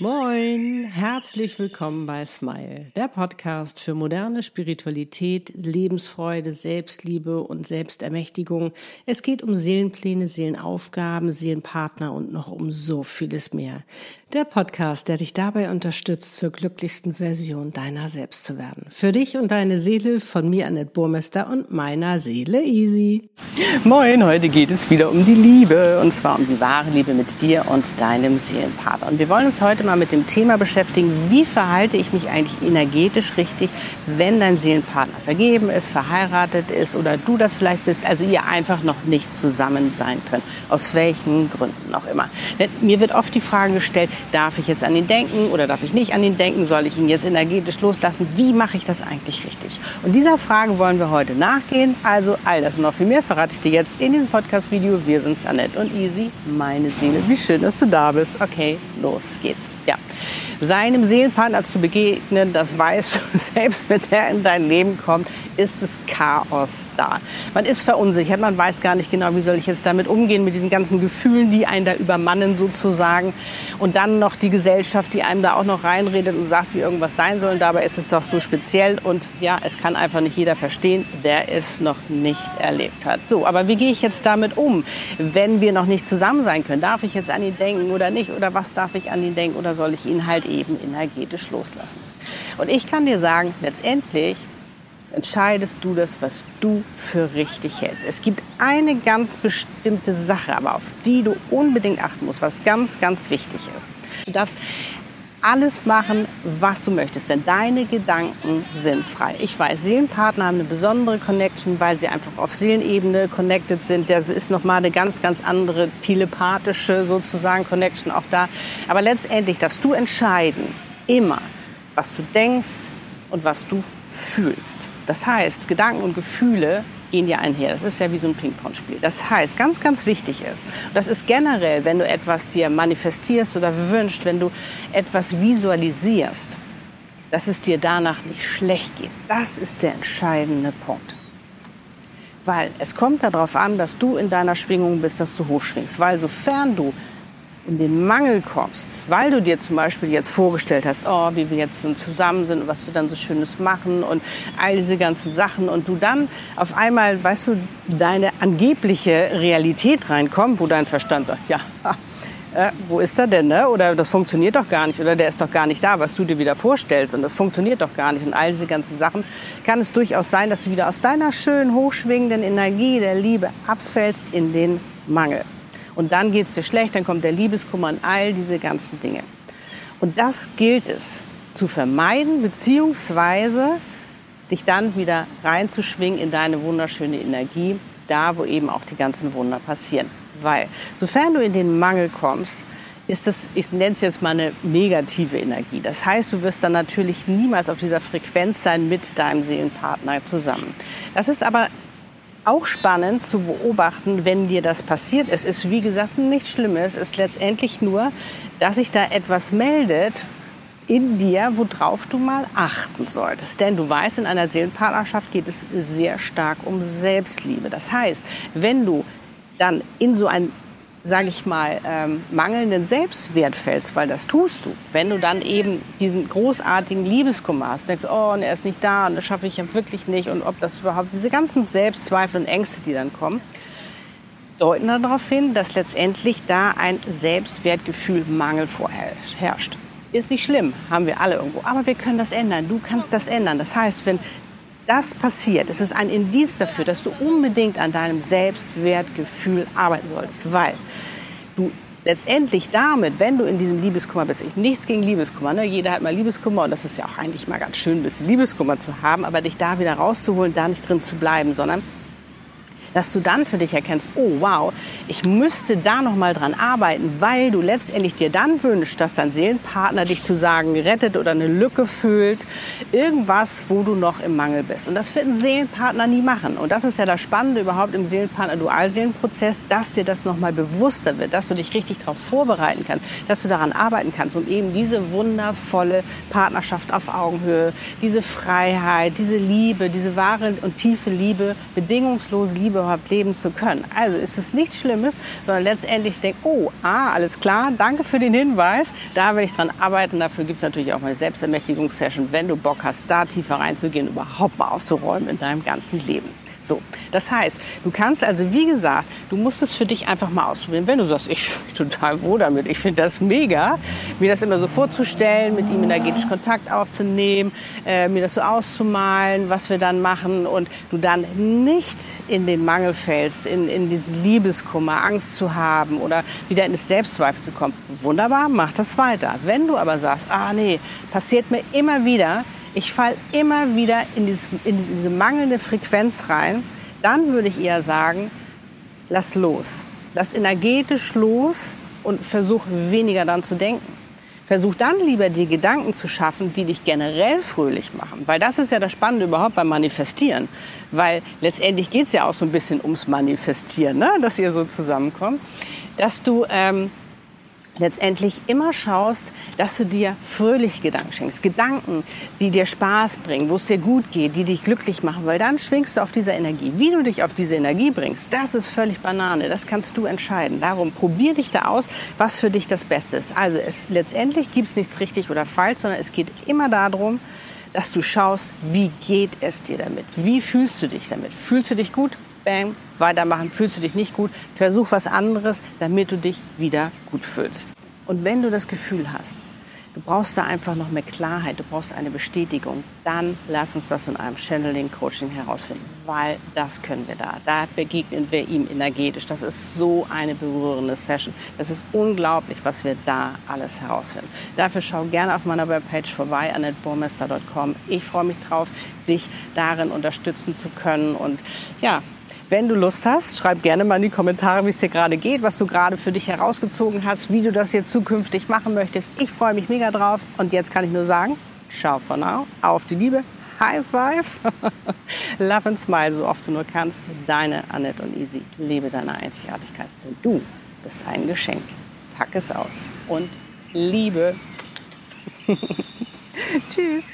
Moin, herzlich willkommen bei Smile, der Podcast für moderne Spiritualität, Lebensfreude, Selbstliebe und Selbstermächtigung. Es geht um Seelenpläne, Seelenaufgaben, Seelenpartner und noch um so vieles mehr. Der Podcast, der dich dabei unterstützt, zur glücklichsten Version deiner selbst zu werden. Für dich und deine Seele von mir, Annette Burmester und meiner Seele Easy. Moin, heute geht es wieder um die Liebe und zwar um die wahre Liebe mit dir und deinem Seelenpartner. Und wir wollen uns heute mal mit dem Thema beschäftigen, wie verhalte ich mich eigentlich energetisch richtig, wenn dein Seelenpartner vergeben ist, verheiratet ist oder du das vielleicht bist, also ihr einfach noch nicht zusammen sein könnt. Aus welchen Gründen auch immer. Denn mir wird oft die Frage gestellt, Darf ich jetzt an ihn denken oder darf ich nicht an ihn denken? Soll ich ihn jetzt energetisch loslassen? Wie mache ich das eigentlich richtig? Und dieser Frage wollen wir heute nachgehen. Also all das und noch viel mehr verrate ich dir jetzt in diesem Podcast-Video. Wir sind Annette und Easy, meine Seele. Wie schön, dass du da bist. Okay, los geht's. Ja. Seinem Seelenpartner zu begegnen, das weißt du, selbst wenn der in dein Leben kommt, ist es Chaos da. Man ist verunsichert, man weiß gar nicht genau, wie soll ich jetzt damit umgehen, mit diesen ganzen Gefühlen, die einen da übermannen sozusagen. Und dann noch die Gesellschaft, die einem da auch noch reinredet und sagt, wie irgendwas sein soll. Und dabei ist es doch so speziell und ja, es kann einfach nicht jeder verstehen, der es noch nicht erlebt hat. So, aber wie gehe ich jetzt damit um, wenn wir noch nicht zusammen sein können? Darf ich jetzt an ihn denken oder nicht? Oder was darf ich an ihn denken oder soll ich ihn halt eben energetisch loslassen. Und ich kann dir sagen, letztendlich entscheidest du das, was du für richtig hältst. Es gibt eine ganz bestimmte Sache, aber auf die du unbedingt achten musst, was ganz, ganz wichtig ist. Du darfst alles machen, was du möchtest, denn deine Gedanken sind frei. Ich weiß, Seelenpartner haben eine besondere Connection, weil sie einfach auf Seelenebene connected sind. Das ist nochmal eine ganz, ganz andere telepathische sozusagen Connection auch da. Aber letztendlich, dass du entscheiden, immer, was du denkst und was du fühlst. Das heißt, Gedanken und Gefühle gehen ja einher. Das ist ja wie so ein Ping-Pong-Spiel. Das heißt, ganz, ganz wichtig ist, das ist generell, wenn du etwas dir manifestierst oder wünschst, wenn du etwas visualisierst, dass es dir danach nicht schlecht geht. Das ist der entscheidende Punkt. Weil es kommt darauf an, dass du in deiner Schwingung bist, dass du hochschwingst. Weil sofern du in den Mangel kommst, weil du dir zum Beispiel jetzt vorgestellt hast, oh, wie wir jetzt so zusammen sind und was wir dann so Schönes machen und all diese ganzen Sachen und du dann auf einmal, weißt du, deine angebliche Realität reinkommt, wo dein Verstand sagt, ja, äh, wo ist er denn, ne? Oder das funktioniert doch gar nicht oder der ist doch gar nicht da, was du dir wieder vorstellst und das funktioniert doch gar nicht und all diese ganzen Sachen, kann es durchaus sein, dass du wieder aus deiner schönen, hochschwingenden Energie der Liebe abfällst in den Mangel. Und dann geht es dir schlecht, dann kommt der Liebeskummer und all diese ganzen Dinge. Und das gilt es zu vermeiden, beziehungsweise dich dann wieder reinzuschwingen in deine wunderschöne Energie, da wo eben auch die ganzen Wunder passieren. Weil, sofern du in den Mangel kommst, ist das, ich nenne es jetzt mal eine negative Energie. Das heißt, du wirst dann natürlich niemals auf dieser Frequenz sein mit deinem Seelenpartner zusammen. Das ist aber auch spannend zu beobachten, wenn dir das passiert. Es ist, wie gesagt, nichts Schlimmes. Es ist letztendlich nur, dass sich da etwas meldet in dir, worauf du mal achten solltest. Denn du weißt, in einer Seelenpartnerschaft geht es sehr stark um Selbstliebe. Das heißt, wenn du dann in so ein sage ich mal, ähm, mangelnden Selbstwert fällst, weil das tust du. Wenn du dann eben diesen großartigen Liebeskummer hast, denkst, oh, und er ist nicht da und das schaffe ich ja wirklich nicht und ob das überhaupt, diese ganzen Selbstzweifel und Ängste, die dann kommen, deuten darauf hin, dass letztendlich da ein Selbstwertgefühl Mangel vorherrscht. Ist nicht schlimm, haben wir alle irgendwo. Aber wir können das ändern. Du kannst das ändern. Das heißt, wenn das passiert, es ist ein Indiz dafür, dass du unbedingt an deinem Selbstwertgefühl arbeiten solltest, weil du letztendlich damit, wenn du in diesem Liebeskummer bist, ich, nichts gegen Liebeskummer, ne? jeder hat mal Liebeskummer und das ist ja auch eigentlich mal ganz schön, ein bisschen Liebeskummer zu haben, aber dich da wieder rauszuholen, da nicht drin zu bleiben, sondern dass du dann für dich erkennst, oh wow, ich müsste da noch mal dran arbeiten, weil du letztendlich dir dann wünschst, dass dein Seelenpartner dich zu sagen rettet oder eine Lücke füllt, irgendwas, wo du noch im Mangel bist. Und das wird ein Seelenpartner nie machen. Und das ist ja das Spannende überhaupt im Seelenpartner-Dualseelenprozess, dass dir das noch mal bewusster wird, dass du dich richtig darauf vorbereiten kannst, dass du daran arbeiten kannst, um eben diese wundervolle Partnerschaft auf Augenhöhe, diese Freiheit, diese Liebe, diese wahre und tiefe Liebe, bedingungslose Liebe überhaupt leben zu können. Also ist es nichts Schlimmes, sondern letztendlich denkt, oh, ah, alles klar, danke für den Hinweis, da will ich dran arbeiten. Dafür gibt es natürlich auch meine Selbstermächtigungssession, wenn du Bock hast, da tiefer reinzugehen, überhaupt mal aufzuräumen in deinem ganzen Leben. So, das heißt, du kannst also, wie gesagt, du musst es für dich einfach mal ausprobieren. Wenn du sagst, ich bin total wohl damit, ich finde das mega, mir das immer so vorzustellen, mit ihm energetisch Kontakt aufzunehmen, äh, mir das so auszumalen, was wir dann machen und du dann nicht in den Mangel fällst, in, in diesen Liebeskummer, Angst zu haben oder wieder in das Selbstzweifel zu kommen. Wunderbar, mach das weiter. Wenn du aber sagst, ah nee, passiert mir immer wieder, ich falle immer wieder in, dieses, in diese mangelnde Frequenz rein, dann würde ich eher sagen, lass los. Lass energetisch los und versuch weniger dann zu denken. Versuch dann lieber die Gedanken zu schaffen, die dich generell fröhlich machen. Weil das ist ja das Spannende überhaupt beim Manifestieren. Weil letztendlich geht es ja auch so ein bisschen ums Manifestieren, ne? dass ihr so zusammenkommt. Dass du ähm, letztendlich immer schaust, dass du dir fröhliche Gedanken schenkst. Gedanken, die dir Spaß bringen, wo es dir gut geht, die dich glücklich machen, weil dann schwingst du auf dieser Energie. Wie du dich auf diese Energie bringst, das ist völlig Banane. Das kannst du entscheiden. Darum probier dich da aus, was für dich das Beste ist. Also es, letztendlich gibt es nichts richtig oder falsch, sondern es geht immer darum, dass du schaust, wie geht es dir damit? Wie fühlst du dich damit? Fühlst du dich gut? Bang, weitermachen, fühlst du dich nicht gut, versuch was anderes, damit du dich wieder gut fühlst. Und wenn du das Gefühl hast, du brauchst da einfach noch mehr Klarheit, du brauchst eine Bestätigung, dann lass uns das in einem Channeling-Coaching herausfinden, weil das können wir da. Da begegnen wir ihm energetisch. Das ist so eine berührende Session. Das ist unglaublich, was wir da alles herausfinden. Dafür schau gerne auf meiner Webpage vorbei, annetteburmester.com. Ich freue mich drauf, dich darin unterstützen zu können und ja, wenn du Lust hast, schreib gerne mal in die Kommentare, wie es dir gerade geht, was du gerade für dich herausgezogen hast, wie du das jetzt zukünftig machen möchtest. Ich freue mich mega drauf. Und jetzt kann ich nur sagen, ciao for now, auf die Liebe, High Five, Love and Smile, so oft du nur kannst. Deine Annette und Easy, lebe deine Einzigartigkeit. Und du bist ein Geschenk. Pack es aus und Liebe. Tschüss.